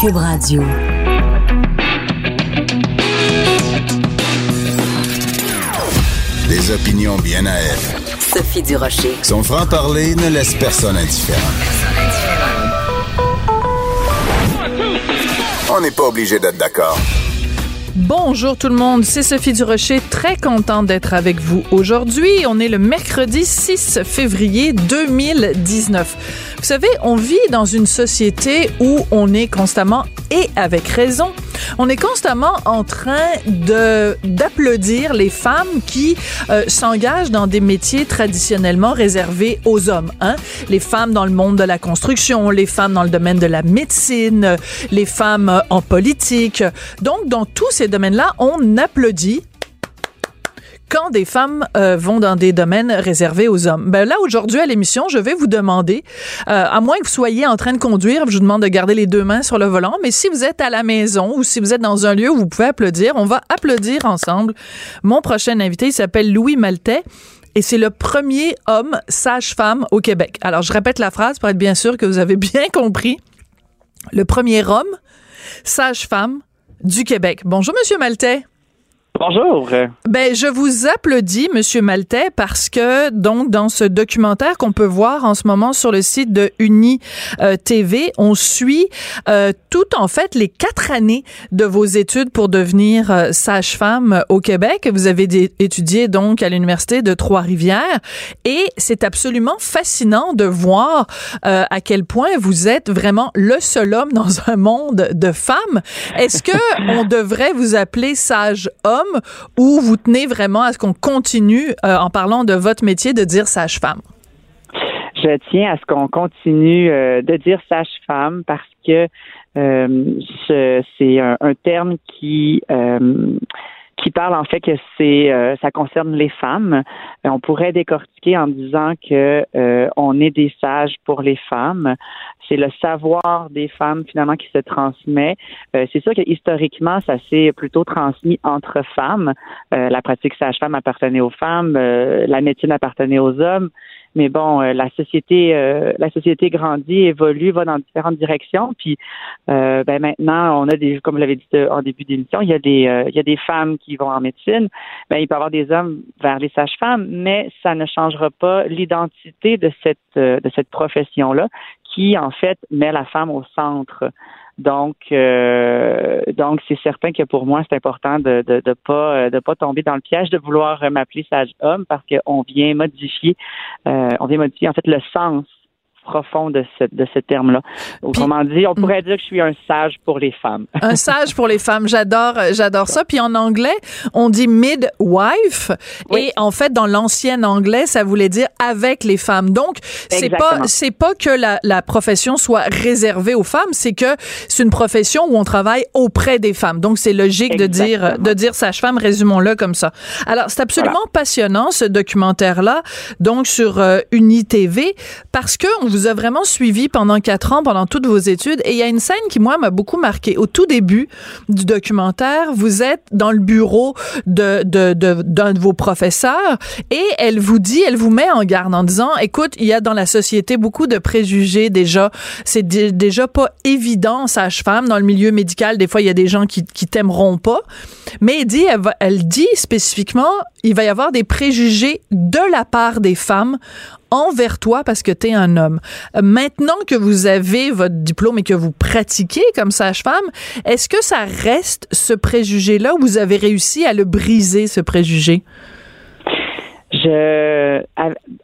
Cube Radio. Des opinions bien à elle. Sophie Durocher. Son franc-parler ne laisse personne indifférent. On n'est pas obligé d'être d'accord. Bonjour tout le monde, c'est Sophie Durocher, très contente d'être avec vous aujourd'hui. On est le mercredi 6 février 2019. Vous savez, on vit dans une société où on est constamment, et avec raison, on est constamment en train de d'applaudir les femmes qui euh, s'engagent dans des métiers traditionnellement réservés aux hommes. Hein? Les femmes dans le monde de la construction, les femmes dans le domaine de la médecine, les femmes euh, en politique. Donc, dans tous ces domaines-là, on applaudit quand des femmes euh, vont dans des domaines réservés aux hommes. Ben là, aujourd'hui, à l'émission, je vais vous demander, euh, à moins que vous soyez en train de conduire, je vous demande de garder les deux mains sur le volant, mais si vous êtes à la maison ou si vous êtes dans un lieu où vous pouvez applaudir, on va applaudir ensemble. Mon prochain invité, il s'appelle Louis Maltais et c'est le premier homme sage-femme au Québec. Alors, je répète la phrase pour être bien sûr que vous avez bien compris. Le premier homme sage-femme du Québec. Bonjour, Monsieur Maltais. Bonjour. Ben, je vous applaudis, Monsieur Maltais, parce que donc dans ce documentaire qu'on peut voir en ce moment sur le site de Uni euh, TV, on suit euh, tout en fait les quatre années de vos études pour devenir euh, sage-femme au Québec. Vous avez étudié donc à l'université de Trois-Rivières et c'est absolument fascinant de voir à quel point vous êtes vraiment le seul homme dans un monde de femmes. Est-ce que on devrait vous appeler sage-homme? Ou vous tenez vraiment à ce qu'on continue, euh, en parlant de votre métier, de dire sage-femme? Je tiens à ce qu'on continue euh, de dire sage-femme parce que euh, c'est un, terme qui qui parle en fait que c'est ça concerne les femmes. On pourrait décortiquer en disant que on est des sages pour les femmes c'est le savoir des femmes finalement qui se transmet. Euh, c'est sûr que historiquement, ça s'est plutôt transmis entre femmes. Euh, la pratique sage-femme appartenait aux femmes, euh, la médecine appartenait aux hommes. Mais bon, la société, la société grandit, évolue, va dans différentes directions. Puis, ben maintenant, on a des, comme vous l'avez dit en début d'émission, il y a des, il y a des femmes qui vont en médecine. Ben, il peut y avoir des hommes vers les sages-femmes, mais ça ne changera pas l'identité de cette, de cette profession-là, qui en fait met la femme au centre. Donc, euh, donc c'est certain que pour moi c'est important de de, de pas de pas tomber dans le piège de vouloir m'appeler sage homme parce qu'on vient modifier euh, on vient modifier en fait le sens profond de ce, de ce terme-là. Autrement dit, on pourrait dire que je suis un sage pour les femmes. un sage pour les femmes, j'adore, j'adore ça. Puis en anglais, on dit midwife, et en fait, dans l'ancien anglais, ça voulait dire avec les femmes. Donc, c'est pas, c'est pas que la, la profession soit réservée aux femmes, c'est que c'est une profession où on travaille auprès des femmes. Donc, c'est logique de dire, de dire sage-femme, résumons-le comme ça. Alors, c'est absolument passionnant ce documentaire-là, donc sur euh, UniTV, parce que on vous a vraiment suivi pendant quatre ans, pendant toutes vos études. Et il y a une scène qui, moi, m'a beaucoup marqué. Au tout début du documentaire, vous êtes dans le bureau de, d'un de vos professeurs et elle vous dit, elle vous met en garde en disant, écoute, il y a dans la société beaucoup de préjugés déjà. C'est déjà pas évident, sage-femme, dans le milieu médical. Des fois, il y a des gens qui, qui t'aimeront pas. Mais elle dit, elle dit spécifiquement, il va y avoir des préjugés de la part des femmes envers toi parce que tu es un homme. Maintenant que vous avez votre diplôme et que vous pratiquez comme sage-femme, est-ce que ça reste ce préjugé-là ou vous avez réussi à le briser, ce préjugé? Je,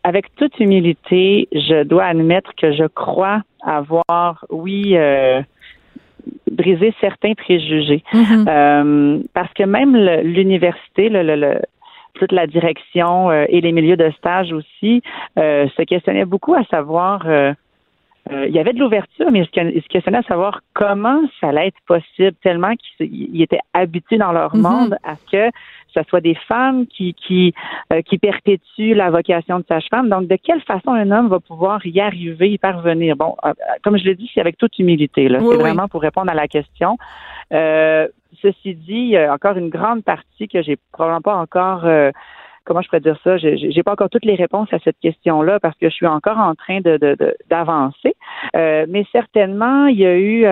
avec toute humilité, je dois admettre que je crois avoir, oui, euh, brisé certains préjugés. Mm-hmm. Euh, parce que même l'université, le, le, toute la direction euh, et les milieux de stage aussi euh, se questionnaient beaucoup à savoir euh, il y avait de l'ouverture, mais il se questionnait à savoir comment ça allait être possible, tellement qu'ils étaient habitués dans leur mm-hmm. monde à que ce soit des femmes qui qui euh, qui perpétuent la vocation de sage-femme. Donc, de quelle façon un homme va pouvoir y arriver, y parvenir? Bon, euh, comme je l'ai dit, c'est avec toute humilité. Là, c'est vraiment pour répondre à la question. Euh, ceci dit, il y a encore une grande partie que j'ai probablement pas encore comment je pourrais dire ça, j'ai pas encore toutes les réponses à cette question-là parce que je suis encore en train de d'avancer. mais certainement, il y a eu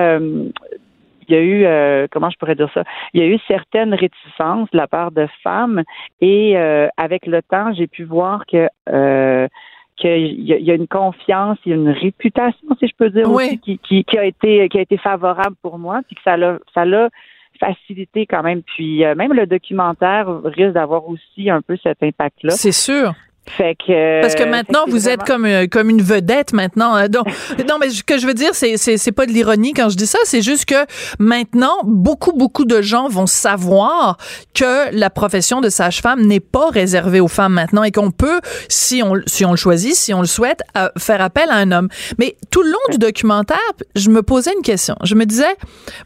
il y a eu, euh, comment je pourrais dire ça, il y a eu certaines réticences de la part de femmes et euh, avec le temps, j'ai pu voir que euh, qu'il y, a une confiance, il y a une réputation, si je peux dire, aussi, qui, qui, qui, a été qui a été favorable pour moi, puis que ça l'a ça l'a facilité quand même. Puis même le documentaire risque d'avoir aussi un peu cet impact-là. C'est sûr. Fait que, Parce que maintenant, vous êtes comme, euh, comme une vedette maintenant. Hein. Donc, non, mais ce que je veux dire, c'est, c'est, c'est pas de l'ironie quand je dis ça. C'est juste que maintenant, beaucoup, beaucoup de gens vont savoir que la profession de sage-femme n'est pas réservée aux femmes maintenant et qu'on peut, si on, si on le choisit, si on le souhaite, euh, faire appel à un homme. Mais tout le long du documentaire, je me posais une question. Je me disais,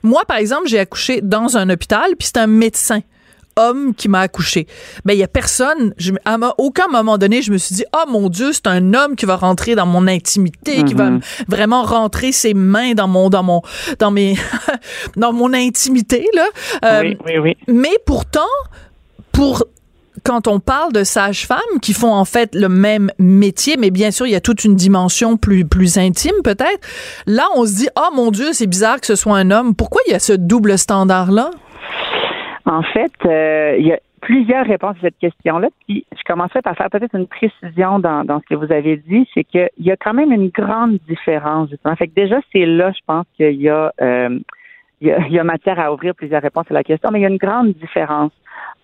moi, par exemple, j'ai accouché dans un hôpital, puis c'est un médecin homme qui m'a accouché. Mais il y a personne, je, à aucun moment donné, je me suis dit, oh mon Dieu, c'est un homme qui va rentrer dans mon intimité, qui va mm-hmm. vraiment rentrer ses mains dans mon, dans mon, dans mes, dans mon intimité, là. Euh, oui, oui, oui. Mais pourtant, pour quand on parle de sages-femmes qui font en fait le même métier, mais bien sûr, il y a toute une dimension plus, plus intime peut-être, là, on se dit, oh mon Dieu, c'est bizarre que ce soit un homme. Pourquoi il y a ce double standard-là? En fait, euh, il y a plusieurs réponses à cette question-là. Puis je commencerai par faire peut-être une précision dans, dans ce que vous avez dit, c'est qu'il y a quand même une grande différence. Justement. Fait que déjà, c'est là, je pense qu'il y a euh, il y, a, il y a matière à ouvrir plusieurs réponses à la question, mais il y a une grande différence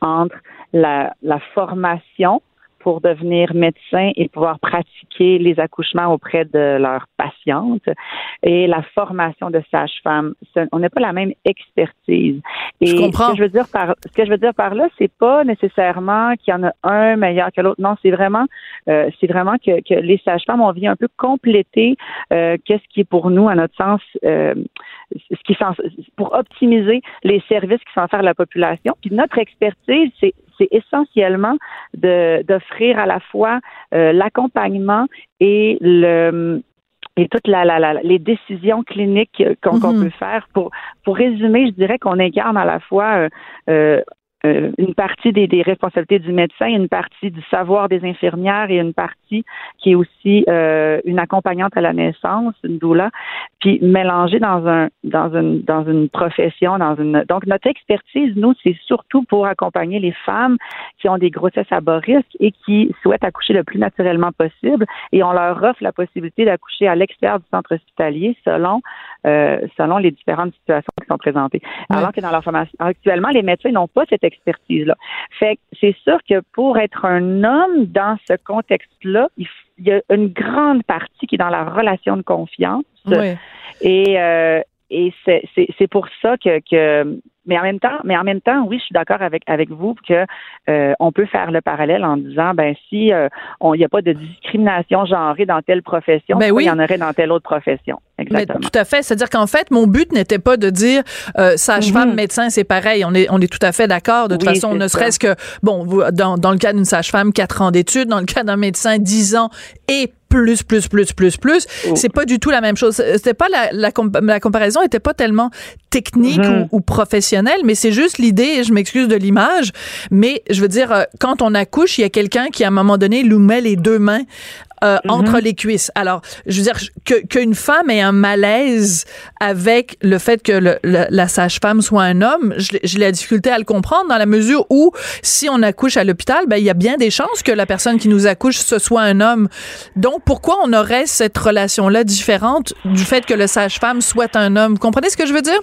entre la, la formation pour devenir médecin et pouvoir pratiquer les accouchements auprès de leurs patientes et la formation de sage-femme. On n'a pas la même expertise. Et je comprends. Ce que je veux dire par, ce que je veux dire par là, c'est pas nécessairement qu'il y en a un meilleur que l'autre. Non, c'est vraiment, euh, c'est vraiment que, que les sages-femmes, on vient un peu compléter euh, qu'est-ce qui est pour nous, à notre sens, euh, ce qui pour optimiser les services qui sont faire à la population. Puis notre expertise, c'est c'est essentiellement d'offrir à la fois euh, l'accompagnement et le et toutes la, la, les décisions cliniques qu'on mm-hmm. peut faire. Pour, pour résumer, je dirais qu'on incarne à la fois euh, euh une partie des, des, responsabilités du médecin, une partie du savoir des infirmières et une partie qui est aussi euh, une accompagnante à la naissance, une doula, puis mélangée dans un dans une dans une profession, dans une donc notre expertise, nous, c'est surtout pour accompagner les femmes qui ont des grossesses à bas risque et qui souhaitent accoucher le plus naturellement possible et on leur offre la possibilité d'accoucher à l'extérieur du centre hospitalier selon euh, selon les différentes situations qui sont présentées. Alors que dans leur formation actuellement, les médecins n'ont pas cette expertise-là. Fait que c'est sûr que pour être un homme dans ce contexte-là, il, y a une grande partie qui est dans la relation de confiance. Et, euh, et c'est pour ça que, que mais en même temps, mais en même temps, oui, je suis d'accord avec avec vous que euh, on peut faire le parallèle en disant ben si euh, il n'y a pas de discrimination genrée dans telle profession, ben oui. il y en aurait dans telle autre profession. Exactement. tout à fait. C'est-à-dire qu'en fait, mon but n'était pas de dire euh, sage-femme, mhm. médecin, c'est pareil. On est on est tout à fait d'accord. De toute façon, ne serait-ce que bon, dans dans le cas d'une sage-femme, quatre ans d'études, dans le cas d'un médecin, dix ans et plus, plus, plus, plus, plus. Oh. C'est pas du tout la même chose. C'était pas la, la, la, comparaison était pas tellement technique mhm. ou, ou, professionnelle, mais c'est juste l'idée, je m'excuse de l'image, mais je veux dire, euh, quand on accouche, il y a quelqu'un qui, à un moment donné, nous met les deux mains euh, mhm. entre les cuisses. Alors, je veux dire que qu'une femme ait un malaise avec le fait que le, la sage-femme soit un homme, j'ai la difficulté à le comprendre dans la mesure où si on accouche à l'hôpital, ben il y a bien des chances que la personne qui nous accouche ce soit un homme. Donc pourquoi on aurait cette relation là différente du fait que le sage-femme soit un homme? Comprenez ce que je veux dire?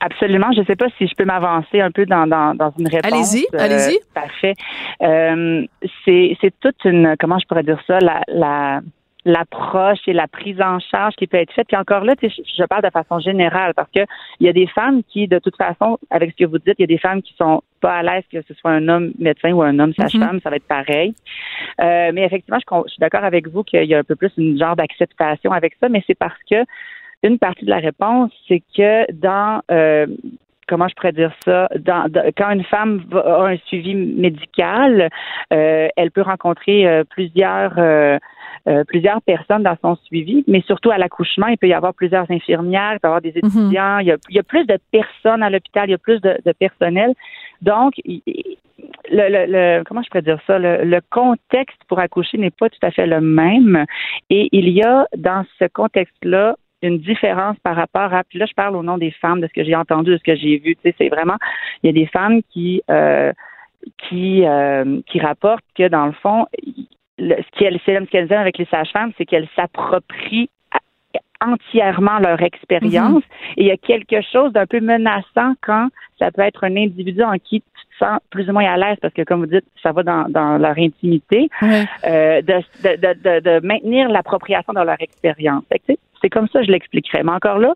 Absolument. Je ne sais pas si je peux m'avancer un peu dans, dans, dans une réponse. Allez-y, euh, allez-y. Parfait. Euh, c'est, c'est toute une, comment je pourrais dire ça, la, la l'approche et la prise en charge qui peut être faite. Puis encore là, je parle de façon générale parce que il y a des femmes qui, de toute façon, avec ce que vous dites, il y a des femmes qui sont pas à l'aise que ce soit un homme médecin ou un homme sage-femme, mm-hmm. ça va être pareil. Euh, mais effectivement, je, suis d'accord avec vous qu'il y a un peu plus une genre d'acceptation avec ça, mais c'est parce que une partie de la réponse, c'est que dans euh, comment je pourrais dire ça, dans, quand une femme a un suivi médical, euh, elle peut rencontrer euh, plusieurs euh, plusieurs personnes dans son suivi, mais surtout à l'accouchement, il peut y avoir plusieurs infirmières, il peut y avoir des mhm. étudiants, il, y a, plus de personnes à l'hôpital, il y a plus de, personnel. Donc, le, le, comment je pourrais dire ça, le, le contexte pour accoucher n'est pas tout à fait le même. Et il y a dans ce contexte-là une différence par rapport à. Puis là, je parle au nom des femmes, de ce que j'ai entendu, de ce que j'ai vu. Tu sais, c'est vraiment. Il y a des femmes qui euh, qui euh, qui rapportent que dans le fond, ce qu'elles ce qu'elles aiment avec les sages-femmes, c'est qu'elles s'approprient entièrement leur expérience. Mm-hmm. Et il y a quelque chose d'un peu menaçant quand ça peut être un individu en qui tu te sens plus ou moins à l'aise parce que, comme vous dites, ça va dans, dans leur intimité, euh, de, de, de, de, maintenir l'appropriation de leur expérience. C'est comme ça que je l'expliquerais. Mais encore là,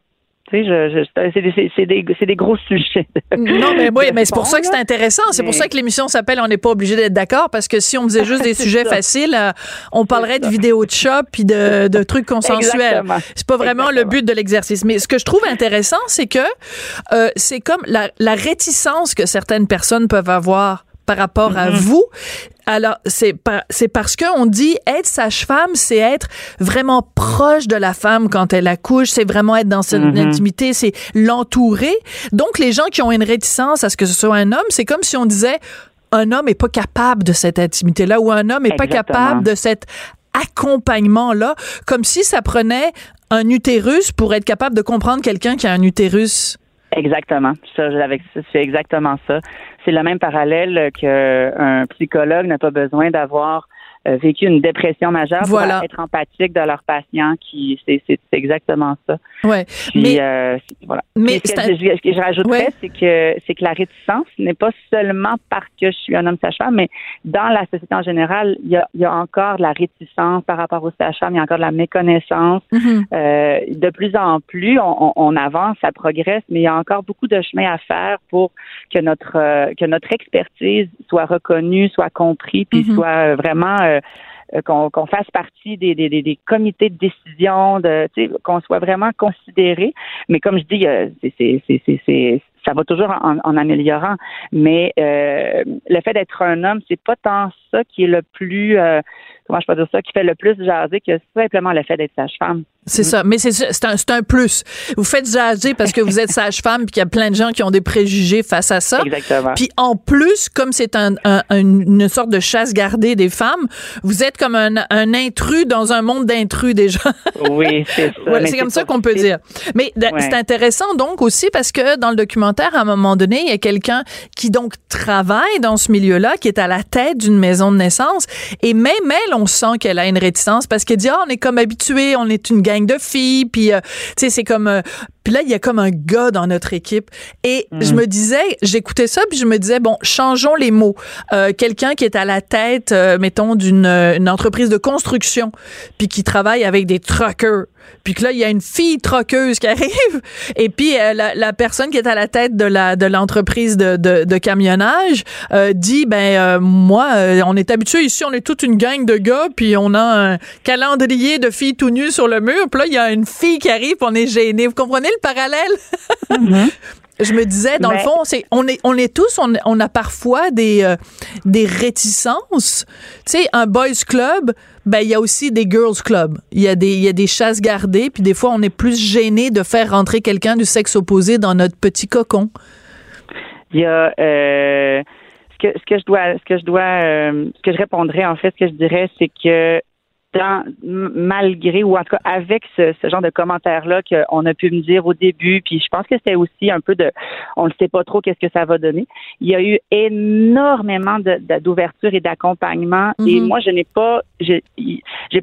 tu sais, c'est des, des, gros sujets. Non, mais oui, mais c'est pour ça que c'est intéressant. C'est pour ça que l'émission s'appelle On n'est pas obligé d'être d'accord parce que si on faisait juste des sujets faciles, euh, on parlerait de vidéos de shop puis de, de trucs consensuels. C'est pas vraiment le but de l'exercice. Mais ce que je trouve intéressant, c'est que euh, c'est comme la, la réticence que certaines personnes peuvent avoir par rapport à mm-hmm. vous. Alors, c'est c'est parce que on dit être sage-femme, c'est être vraiment proche de la femme quand elle accouche, c'est vraiment être dans son mm-hmm. intimité, c'est l'entourer. Donc, les gens qui ont une réticence à ce que ce soit un homme, c'est comme si on disait un homme est pas capable de cette intimité-là ou un homme est pas capable de cet accompagnement-là, comme si ça prenait un utérus pour être capable de comprendre quelqu'un qui a un utérus. Exactement. Ça, c'est exactement ça. C'est le même parallèle qu'un psychologue n'a pas besoin d'avoir vécu une dépression majeure pour être empathique de leurs patients qui c'est exactement ça. Ouais. mais euh, voilà. Mais ce que, je, rajouterais c'est que c'est que la réticence n'est pas seulement parce que je suis un homme sage-femme mais dans la société en général, il y a, y a encore de la réticence par rapport aux sage-femmes, il y a encore de la méconnaissance. Mm-hmm. euh, de plus en plus, on, on, avance, ça progresse, mais il y a encore beaucoup de chemin à faire pour que notre euh, que notre expertise soit reconnue, soit comprise, puis mm-hmm. soit vraiment euh, qu'on fasse partie des, comités de décision, de qu'on soit vraiment considéré. Mais comme je dis, euh, c'est ça va toujours en, en améliorant. Mais euh, le fait d'être un homme, c'est pas tant ça qui est le plus comment je peux dire ça, qui fait le plus jaser que simplement le fait d'être sage-femme. C'est ça, mais c'est un, un plus. Vous faites jaser parce que vous êtes sage-femme puis qu'il y a plein de gens qui ont des préjugés face à ça. Exactement. Puis en plus, comme c'est un, une sorte de chasse gardée des femmes, vous êtes comme un, un intrus dans un monde d'intrus déjà. Oui, c'est ça. c'est comme ça qu'on peut dire. Mais c'est intéressant donc aussi parce que dans le documentaire, à un moment donné, il y a quelqu'un qui donc travaille dans ce milieu-là, qui est à la tête d'une maison de naissance, et même elle, on sent qu'elle a une réticence parce qu'elle dit, ah, on est comme habitué, on est une gang de filles, puis, euh, tu sais, c'est comme... Euh, puis là, il y a comme un gars dans notre équipe. Et mm. je me disais, j'écoutais ça, puis je me disais, bon, changeons les mots. Euh, quelqu'un qui est à la tête, mettons, d'une entreprise de construction, puis qui travaille avec des truckers, puis que là, il y a une fille troqueuse qui arrive, et puis la, la, personne qui est à la tête de la de l'entreprise de, de, de, camionnage dit, ben moi, on est habitué ici, on est toute une gang de gars, puis on a un calendrier de filles tout nues sur le mur, puis là, il y a une fille qui arrive, puis on est gêné. Vous comprenez? Le parallèle? Mm-hmm. Je me disais, dans le fond, c'est on est on est tous on, a parfois des euh, des réticences. Tu sais, un boys club, ben il y a aussi des girls club. Il y a des il y a des chasses gardées, puis des fois on est plus gêné de faire rentrer quelqu'un du sexe opposé dans notre petit cocon. Il y a euh, ce que je dois, ce que je dois, euh, ce que je répondrais en fait, ce que je dirais, c'est que malgré ou en tout cas avec ce, genre de commentaires-là qu'on a pu me dire au début, puis je pense que c'était aussi un peu de, on ne sait pas trop qu'est-ce que ça va donner. Il y a eu énormément d'ouverture et d'accompagnement, et mhm. moi je n'ai pas, j'ai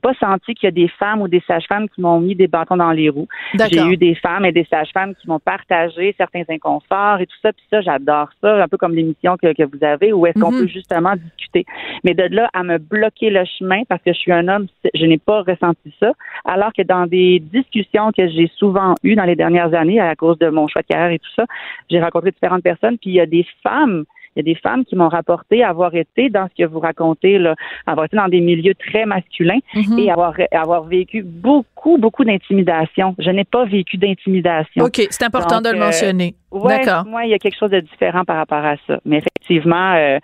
pas senti qu'il y a des femmes ou des sages-femmes qui m'ont mis des bâtons dans les roues. J'ai eu des femmes et des sages-femmes qui m'ont partagé certains inconforts et tout ça, puis ça j'adore ça, un peu comme l'émission que, que vous avez, où est-ce qu'on mhm. peut justement discuter. Mais de là à me bloquer le chemin parce que je suis un homme je n'ai pas ressenti ça. Alors que dans des discussions que j'ai souvent eues dans les dernières années à cause de mon choix de carrière et tout ça, j'ai rencontré différentes personnes, puis il y a des femmes il y a des femmes qui m'ont rapporté avoir été dans ce que vous racontez, là, avoir été dans des milieux très masculins mhm. et avoir, avoir vécu beaucoup, beaucoup d'intimidation. Je n'ai pas vécu d'intimidation. OK, c'est important de le euh, mentionner. D'accord. Moi, il y a quelque chose de différent par rapport à ça. Mais effectivement, euh,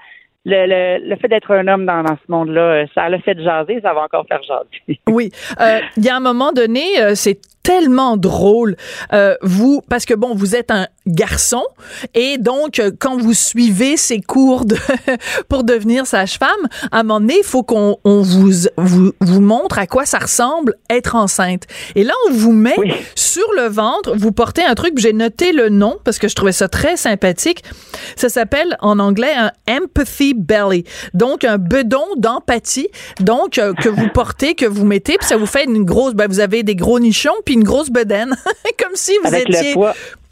le, le, fait d'être un homme dans, dans ce monde-là, euh, ça a fait jaser, ça va encore faire jaser. oui. Il y a un moment donné, c'est tellement drôle. Euh, vous, parce que bon, vous êtes un garçon et donc euh, quand vous suivez ces cours de, pour devenir sage-femme, à un moment donné, il faut qu'on on vous, vous, vous montre à quoi ça ressemble être enceinte. Et là, on vous met sur le ventre, vous portez un truc, j'ai noté le nom parce que je trouvais ça très sympathique. Ça s'appelle en anglais un empathy belly, donc un bedon d'empathie, donc euh, que vous portez, que vous mettez, puis ça vous fait une grosse, ben, vous avez des gros nichons, puis une grosse bedaine, comme si vous étiez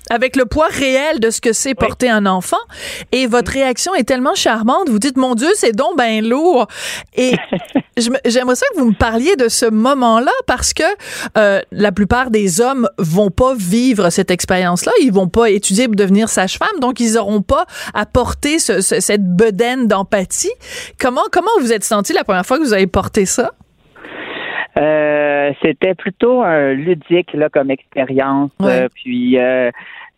avec le poids réel de ce que c'est porter un enfant. Et votre réaction est tellement charmante. Vous dites, mon Dieu, c'est donc bien lourd. Et j'aimerais ça que vous me parliez de ce moment-là parce que euh, la plupart des hommes vont pas vivre cette expérience-là. Ils vont pas étudier pour devenir sage-femme. Donc, ils auront pas à porter cette bedaine d'empathie. Comment, comment vous êtes senti la première fois que vous avez porté ça? Euh, c'était plutôt un ludique là comme expérience. Euh, puis euh,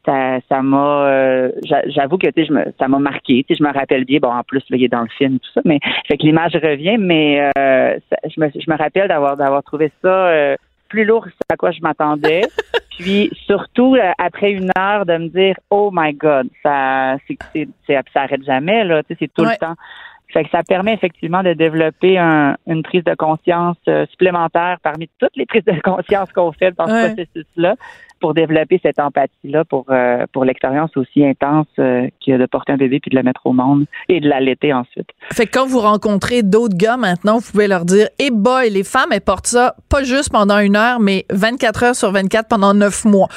ça, ça m'a, j'avoue que tu sais, ça m'a marqué. Tu sais, je me rappelle bien. Bon, en plus, là, il est dans le film tout ça, mais fait que l'image revient. Mais je me, je me rappelle d'avoir d'avoir trouvé ça plus lourd à quoi je m'attendais. Puis surtout après une heure de me dire oh my god ça c'est ça arrête jamais là tu sais c'est tout le temps fait que ça permet effectivement de développer une prise de conscience euh, supplémentaire parmi toutes les prises de conscience qu'on fait dans ce processus-là pour développer cette empathie-là pour euh, pour l'expérience aussi intense euh, que de porter un bébé puis de le mettre au monde et de l'allaiter ensuite. Fait que quand vous rencontrez d'autres gars maintenant, vous pouvez leur dire "Eh boy, les femmes elles portent ça pas juste pendant une heure mais 24 heures sur 24 pendant neuf mois."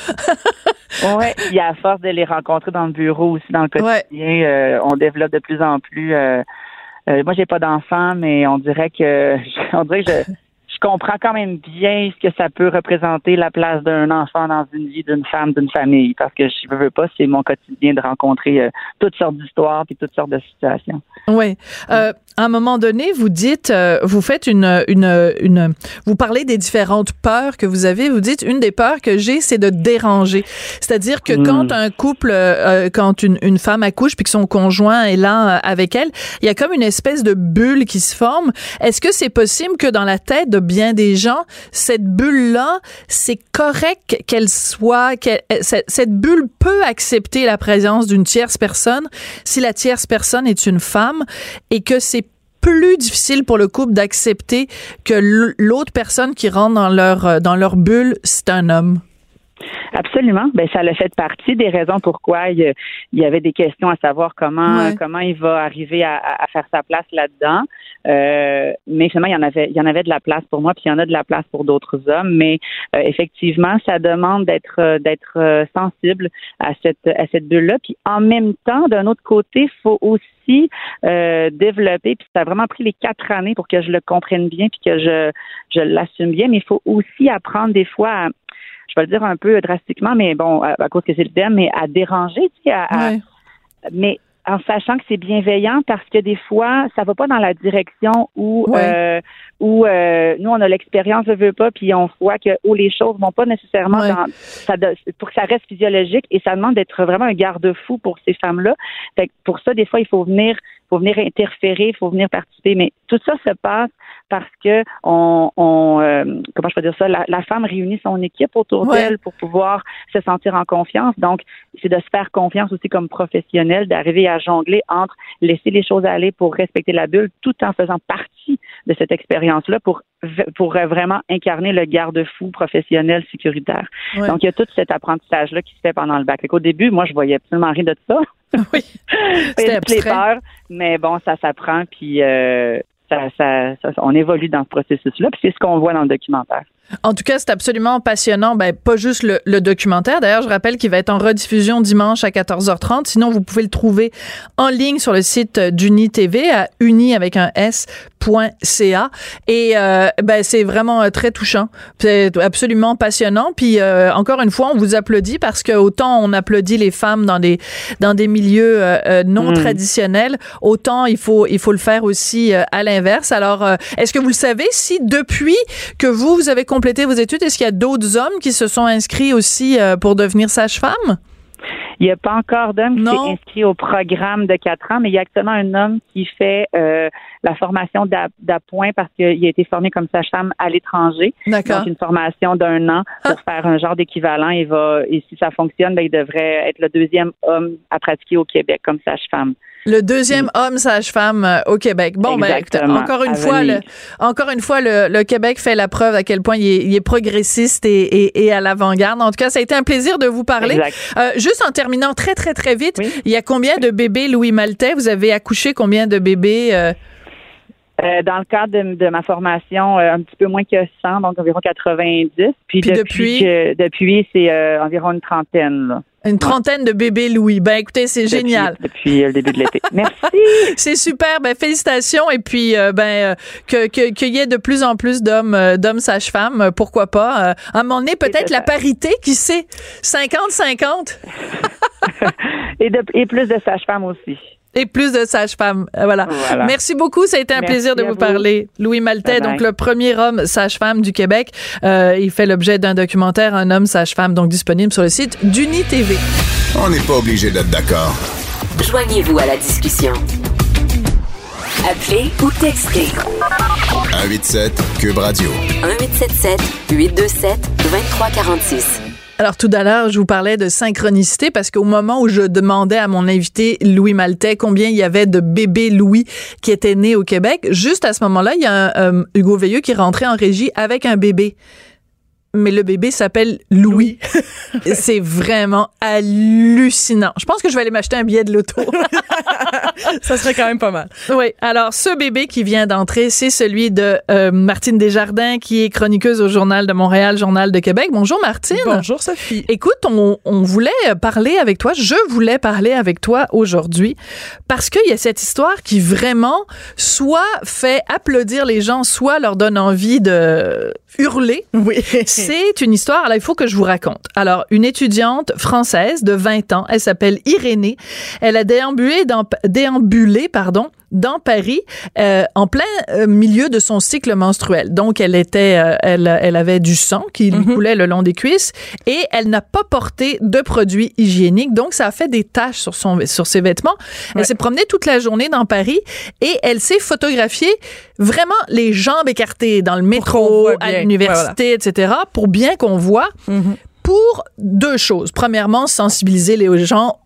oui, il y a à force de les rencontrer dans le bureau aussi dans le quotidien, on développe de plus en plus euh, moi, j'ai pas d'enfant, mais on dirait que on dirait que je, comprends quand même bien ce que ça peut représenter la place d'un enfant dans une vie d'une femme, d'une famille, parce que je veux pas, c'est mon quotidien de rencontrer euh, toutes sortes d'histoires et toutes sortes de situations. Oui. Euh, à un moment donné, vous dites, euh, vous faites une, une, une, vous parlez des différentes peurs que vous avez. Vous dites, une des peurs que j'ai, c'est de déranger. C'est-à-dire que quand hmm. un couple, euh, quand une, une femme accouche puis que son conjoint est là euh, avec elle, il y a comme une espèce de bulle qui se forme. Est-ce que c'est possible que dans la tête de bien des gens, cette bulle-là, c'est correct qu'elle soit, qu'elle, cette bulle peut accepter la présence d'une tierce personne? Si la tierce personne est une femme et que c'est plus difficile pour le couple d'accepter que l'autre personne qui rentre dans leur euh, dans leur bulle, c'est un homme. Absolument. Ben ça a fait partie des raisons pourquoi il, y avait des questions à savoir comment comment il va arriver à, à faire sa place là-dedans. Euh, mais finalement, il y en avait il y en avait de la place pour moi, puis il y en a de la place pour d'autres hommes. Mais euh, effectivement, ça demande d'être euh, d'être sensible à cette à cette bulle-là. Puis en même temps, d'un autre côté, il faut aussi développer. Puis ça a vraiment pris les quatre années pour que je le comprenne bien, puis que je je l'assume bien. Mais il faut aussi apprendre des fois à je vais le dire un peu drastiquement, mais bon, à, cause que c'est le thème, mais à déranger, tu sais, à, mais en sachant que c'est bienveillant parce que des fois ça va pas dans la direction où euh, où euh, nous on a l'expérience je veux pas puis on voit que où les choses vont pas nécessairement dans ça pour que ça reste physiologique et ça demande d'être vraiment un garde-fou pour ces femmes là fait pour ça des fois il faut venir faut venir interférer il faut venir participer. Mais tout ça se passe parce que on, on euh, comment je peux dire ça, la, la, femme réunit son équipe autour d'elle pour pouvoir se sentir en confiance. Donc, c'est de se faire confiance aussi comme professionnel, d'arriver à jongler entre laisser les choses aller pour respecter la bulle, tout en faisant partie de cette expérience-là pour pour vraiment incarner le garde-fou professionnel sécuritaire. Donc, il y a tout cet apprentissage-là qui se fait pendant le bac. Au début, moi, je voyais absolument rien de ça. Oui. C'était peur, mais bon, ça s'apprend, puis euh, ça, ça, on évolue dans ce processus-là, puis c'est ce qu'on voit dans le documentaire. En tout cas, c'est absolument passionnant. Ben, pas juste le, le documentaire. D'ailleurs, je rappelle qu'il va être en rediffusion dimanche à 14h30. Sinon, vous pouvez le trouver en ligne sur le site d'Uni TV à uni avec un s.ca. Et euh, ben, c'est vraiment euh, très touchant. C'est absolument passionnant. Puis euh, encore une fois, on vous applaudit parce que autant on applaudit les femmes dans des dans des milieux euh, non Mm. traditionnels, autant il faut il faut le faire aussi à l'inverse. Alors, est-ce que vous le savez si depuis que vous vous avez complété vos études, est-ce qu'il y a d'autres hommes qui se sont inscrits aussi euh, pour devenir sage-femme? Il n'y a pas encore d'homme qui s'est inscrit au programme de quatre ans, mais il y a actuellement un homme qui fait euh, la formation d'a- d'appoint parce qu'il a été formé comme sage-femme à l'étranger. D'accord. Donc, une formation d'un an pour faire un genre d'équivalent. Il va, et si ça fonctionne, ben, il devrait être le deuxième homme à pratiquer au Québec comme sage-femme. Le deuxième homme sage-femme euh, au Québec. Bon, ben, encore une fois, le, encore une fois, le, le Québec fait la preuve à quel point il est, il est progressiste et, et, et à l'avant-garde. En tout cas, ça a été un plaisir de vous parler. Euh, juste en terminant très, très, très vite, Oui. il y a combien de bébés Louis Maltais? Vous avez accouché combien de bébés? euh, Euh, dans le cadre de, de ma formation, euh, un petit peu moins que 100, donc environ 90. Puis, Puis depuis? depuis, c'est environ une trentaine. Là, une trentaine de bébés Louis. Ben, écoutez, c'est Depuis- génial. Depuis, euh, le début de l'été. Merci. C'est super, ben félicitations et puis euh, ben euh, que que- qu'il y ait de plus en plus d'hommes euh, d'hommes sages-femmes, pourquoi pas. À un moment donné, peut-être la parité, qui sait, 50-50 et, de, et plus de sages-femmes aussi. Et plus de sages-femmes. Euh, Voilà. Voilà. Merci beaucoup, ça a été un Merci plaisir de vous, vous. parler. Louis Maltais, donc le premier homme sage-femme du Québec, Euh, il fait l'objet d'un documentaire Un homme sage-femme donc disponible sur le site d'Uni TV. On n'est pas obligé d'être d'accord. Joignez-vous à la discussion. Appelez ou textez 187 Cube Radio. 1877 827 2346. Alors tout à l'heure, je vous parlais de synchronicité parce qu'au moment où je demandais à mon invité Louis Maltais combien il y avait de bébés Louis qui étaient nés au Québec, juste à ce moment-là, il y a un, euh, Hugo Veilleux qui rentré en régie avec un bébé. Mais le bébé s'appelle Louis. C'est vraiment hallucinant. Je pense que je vais aller m'acheter un billet de l'auto. Ça serait quand même pas mal. Oui. Alors, ce bébé qui vient d'entrer, c'est celui de euh, Martine Desjardins, qui est chroniqueuse au Journal de Montréal, Journal de Québec. Bonjour, Martine. Bonjour, Sophie. Écoute, on, on voulait parler avec toi, je voulais parler avec toi aujourd'hui parce qu'il y a cette histoire qui vraiment soit fait applaudir les gens, soit leur donne envie de hurler. Oui. C'est une histoire, alors il faut que je vous raconte. Alors, une étudiante française de 20 ans, elle s'appelle Irénée. Elle a déambulé dans, déambulé, pardon, dans Paris euh, en plein euh, milieu de son cycle menstruel. Donc, elle était, euh, elle, elle avait du sang qui lui coulait le long des cuisses et elle n'a pas porté de produits hygiéniques. Donc, ça a fait des taches sur son, sur ses vêtements. Elle s'est promenée toute la journée dans Paris et elle s'est photographiée vraiment les jambes écartées dans le métro, à l'université, etc., pour bien qu'on voit pour deux choses. Premièrement, sensibiliser les gens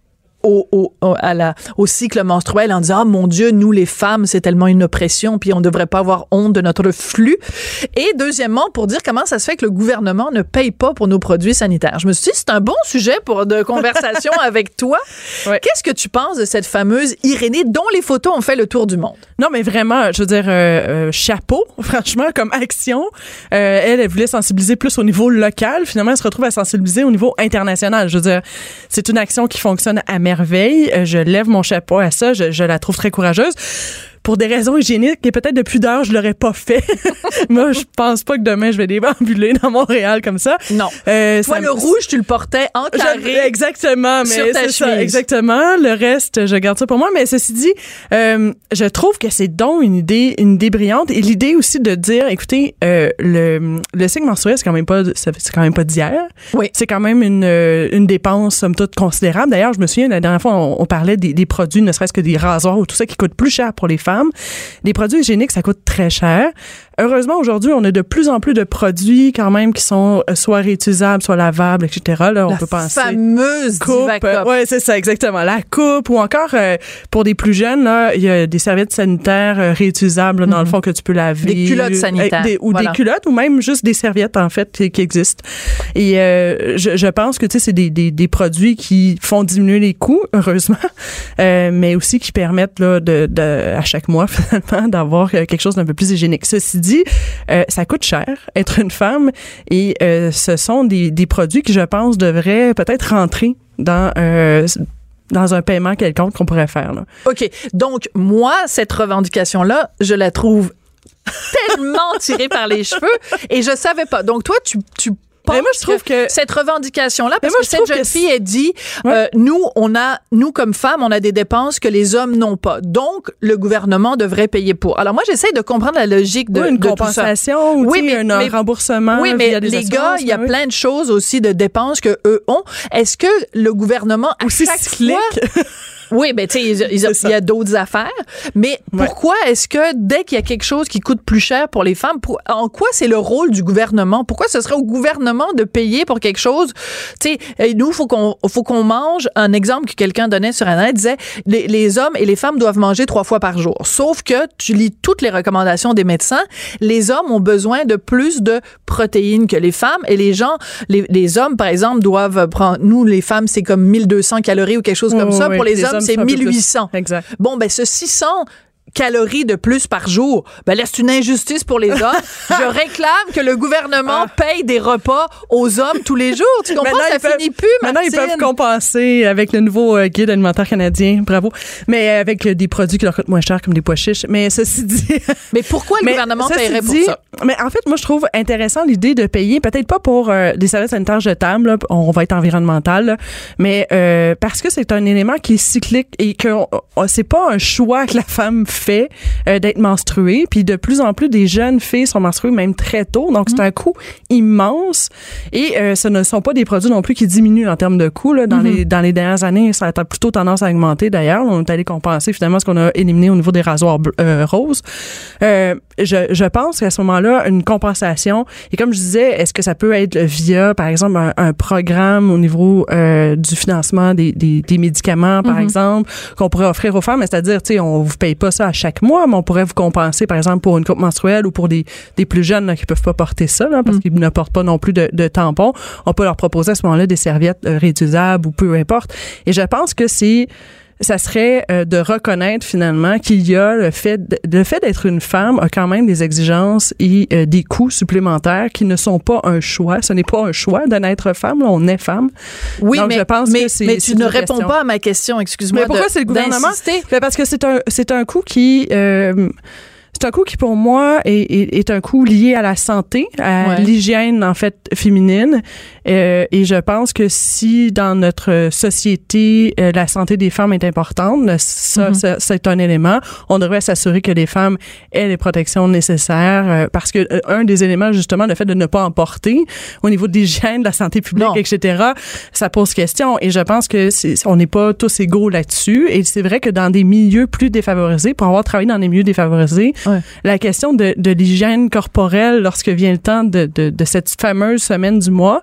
au, au, à la, au cycle menstruel en disant, oh mon Dieu, nous les femmes, c'est tellement une oppression, puis on ne devrait pas avoir honte de notre flux. Et deuxièmement, pour dire comment ça se fait que le gouvernement ne paye pas pour nos produits sanitaires. Je me suis dit, c'est un bon sujet pour de conversation avec toi. Qu'est-ce que tu penses de cette fameuse Irénée dont les photos ont fait le tour du monde? Non, mais vraiment, je veux dire, euh, euh, chapeau, franchement, comme action. Euh, elle, elle voulait sensibiliser plus au niveau local. Finalement, elle se retrouve à sensibiliser au niveau international. Je veux dire, c'est une action qui fonctionne à merveille. Euh, je lève mon chapeau à ça. Je, je la trouve très courageuse. Pour des raisons hygiéniques et peut-être de pudeur, je l'aurais pas fait. Moi, je pense pas que demain, je vais déambuler dans Montréal comme ça. Non. Euh, Toi, ça le rouge, tu le portais en Je- carré. exactement, sur mais ta c'est ça, exactement. Le reste, je garde ça pour moi. Mais ceci dit, euh, je trouve que c'est donc une idée, une idée brillante et l'idée aussi de dire, écoutez, euh, le, le cycle menstruel, c'est quand même pas, c'est quand même pas d'hier. Oui. C'est quand même une, euh, une dépense somme toute considérable. D'ailleurs, je me souviens la dernière fois, on, on parlait des, des produits, ne serait-ce que des rasoirs ou tout ça qui coûte plus cher pour les femmes. Les produits hygiéniques, ça coûte très cher. Heureusement, aujourd'hui, on a de plus en plus de produits quand même qui sont euh, soit réutilisables, soit lavables, etc. Là, on la peut penser fameuse coupe. Euh, ouais, c'est ça, exactement. La coupe ou encore euh, pour des plus jeunes, là, il y a des serviettes sanitaires euh, réutilisables là, dans le fond que tu peux laver. Mhm. Des culottes Euh, sanitaires, des- ou voilà. des culottes ou même juste des serviettes en fait qui, qui existent. Et euh, je, je pense que tu sais c'est des, des, des produits qui font diminuer les coûts heureusement, euh, mais aussi qui permettent là de, de à chaque mois finalement d'avoir quelque chose d'un peu plus hygiénique. Ceci euh, ça coûte cher être une femme et euh, ce sont des, des produits qui, je pense, devraient peut-être rentrer dans euh, dans un paiement quelconque qu'on pourrait faire. Là. OK. Donc, moi, cette revendication-là, je la trouve tellement tirée par les cheveux et je savais pas. Donc, toi, tu, tu mais moi, je trouve que, cette revendication-là, parce que cette jeune fille, elle dit, euh, nous, on a, nous comme femmes, on a des dépenses que les hommes n'ont pas. Donc, le gouvernement devrait payer pour. Alors moi, j'essaie de comprendre la logique de, une de compensation, tout ça. oui, mais, un remboursement. Oui, mais des les gars, il y a plein de choses aussi de dépenses que eux ont. Est-ce que le gouvernement à chaque fois oui, ben tu sais, il y a d'autres affaires. Mais pourquoi est-ce que dès qu'il y a quelque chose qui coûte plus cher pour les femmes, pour, en quoi c'est le rôle du gouvernement? Pourquoi ce serait au gouvernement de payer pour quelque chose? Tu sais, nous faut qu'on faut qu'on mange. Un exemple que quelqu'un donnait sur internet disait les, les, hommes et les femmes doivent manger trois fois par jour. Sauf que tu lis toutes les recommandations des médecins, les hommes ont besoin de plus de protéines que les femmes et les gens, les, les hommes par exemple doivent prendre. Nous les femmes c'est comme 1200 calories ou quelque chose comme Oh, ça. oui, Pour les, les hommes hommes, c'est c'est un peu plus. 1800. Exact. Bon, ben ce 600 calories de plus par jour, ben là, c'est une injustice pour les hommes. Je réclame que le gouvernement paye des repas aux hommes tous les jours. Tu comprends? Maintenant, Ça ils peuvent- finit plus, Maintenant, ils peuvent compenser avec le nouveau euh, guide alimentaire canadien. Bravo. Mais euh, avec euh, des produits qui leur coûtent moins cher, comme des pois chiches. Mais ceci dit. Mais pourquoi le Mais gouvernement paierait pour dit, ça? Mais en fait, moi, je trouve intéressant l'idée de payer, peut-être pas pour euh, des services sanitaires jetables, là, on va être environnemental, là, mais euh, parce que c'est un élément qui est cyclique et que on- on- c'est pas un choix que la femme fait euh, d'être menstruée. Puis de plus en plus, des jeunes filles sont menstruées même très tôt, donc c'est un coût immense. Et euh, ce ne sont pas des produits non plus qui diminuent en termes de coût. Là. Dans, les, dans les dernières années, ça a plutôt tendance à augmenter d'ailleurs. On est allé compenser finalement ce qu'on a éliminé au niveau des rasoirs euh, roses. Je, je pense qu'à ce moment-là, une compensation, et comme je disais, est-ce que ça peut être via, par exemple, un, un programme au niveau du financement des, des, des médicaments, par exemple, qu'on pourrait offrir aux femmes, c'est-à-dire, tu sais, on vous paye pas ça à chaque mois, mais on pourrait vous compenser, par exemple, pour une coupe menstruelle ou pour des, des plus jeunes là, qui peuvent pas porter ça, là, parce qu'ils ne portent pas non plus de, de tampons. On peut leur proposer à ce moment-là des serviettes euh, réutilisables ou peu importe. Et je pense que c'est ça serait euh, de reconnaître finalement qu'il y a le fait de- le fait d'être une femme a quand même des exigences et euh, des coûts supplémentaires qui ne sont pas un choix. Ce n'est pas un choix de naître femme. là, on est femme. Oui, Donc, mais, je pense mais, que c'est- mais tu ne réponds question. pas à ma question, excuse-moi. Mais pourquoi c'est le gouvernement? d'insister. Ben, parce que c'est un c'est un coût qui euh, c'est un coût qui pour moi est, est, est un coût lié à la santé, à Ouais. l'hygiène en fait féminine. Euh, et je pense que si dans notre société euh, la santé des femmes est importante, ça, ça, c'est un élément. On devrait s'assurer que les femmes aient les protections nécessaires euh, parce que euh, un des éléments justement le fait de ne pas en porter au niveau de l'hygiène, de la santé publique, Non. etc. Ça pose question et je pense que c'est, on n'est pas tous égaux là-dessus. Et c'est vrai que dans des milieux plus défavorisés, pour avoir travaillé dans des milieux défavorisés, Ouais. la question de, de l'hygiène corporelle lorsque vient le temps de, de, de cette fameuse semaine du mois,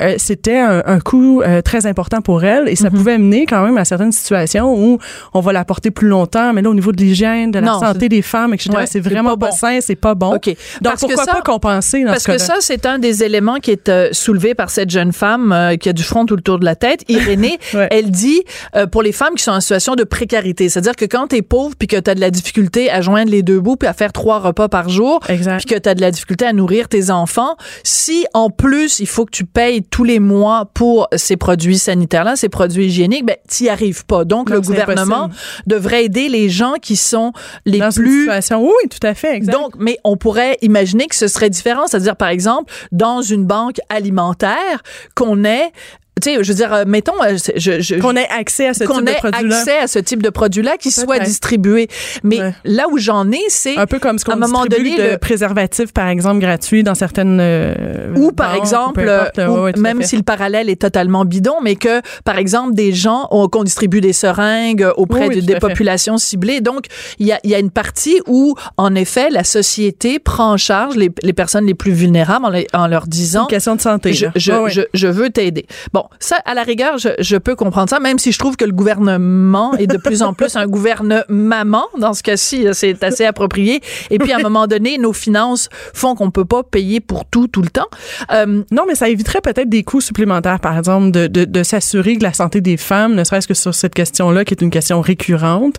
euh, c'était un, un coût euh, très important pour elle et ça Mm-hmm. pouvait mener quand même à certaines situations où on va la porter plus longtemps, mais là au niveau de l'hygiène, de la Non, santé des femmes, etc., Ouais, c'est vraiment pas bon. sain, c'est pas bon. OK. Donc Parce que pourquoi ça- pas compenser dans Parce ce que ça, c'est un des éléments qui est euh, soulevé par cette jeune femme qui a du front tout le tour de la tête, Irénée. Ouais. Elle dit pour les femmes qui sont en situation de précarité, c'est-à-dire que quand tu es pauvre puis que tu as de la difficulté à joindre les deux bouts puis à faire trois repas par jour, Exact. puis que tu as de la difficulté à nourrir tes enfants, si en plus il faut que tu payes tous les mois pour ces produits sanitaires-là, ces produits hygiéniques, ben t'y arrives pas. Donc Non, le gouvernement impossible. devrait aider les gens qui sont les dans plus situation, oui, tout à fait, exact. donc, mais on pourrait imaginer que ce serait différent, c'est-à-dire par exemple dans une banque alimentaire qu'on ait tu sais, je veux dire, euh, mettons, euh, je, je, qu'on ait accès à ce type de produit-là. accès à ce type de produit-là qui soit distribué. Mais Ouais. là où j'en ai, c'est Un peu comme ce qu'on moment donné, de le- préservatifs, par exemple, gratuits dans certaines euh, ou par banques, exemple, euh, ou ouais, même si le parallèle est totalement bidon, mais que par exemple des gens ont- qu'on distribue des seringues auprès Oui, de- tout des populations ciblées. Donc il y a, il y a une partie où en effet la société prend en charge les, les personnes les plus vulnérables en, les- en leur C'est disant une question de santé. je, Ouais, veux t'aider. Bon, ça, à la rigueur, je, peux comprendre ça, même si je trouve que le gouvernement est de plus en plus un gouvernement. Dans ce cas-ci, c'est assez approprié. Et puis, à un moment donné, nos finances font qu'on peut pas payer pour tout, tout le temps. Euh, Non, mais ça éviterait peut-être des coûts supplémentaires, par exemple, de, de, de s'assurer que la santé des femmes, ne serait-ce que sur cette question-là, qui est une question récurrente,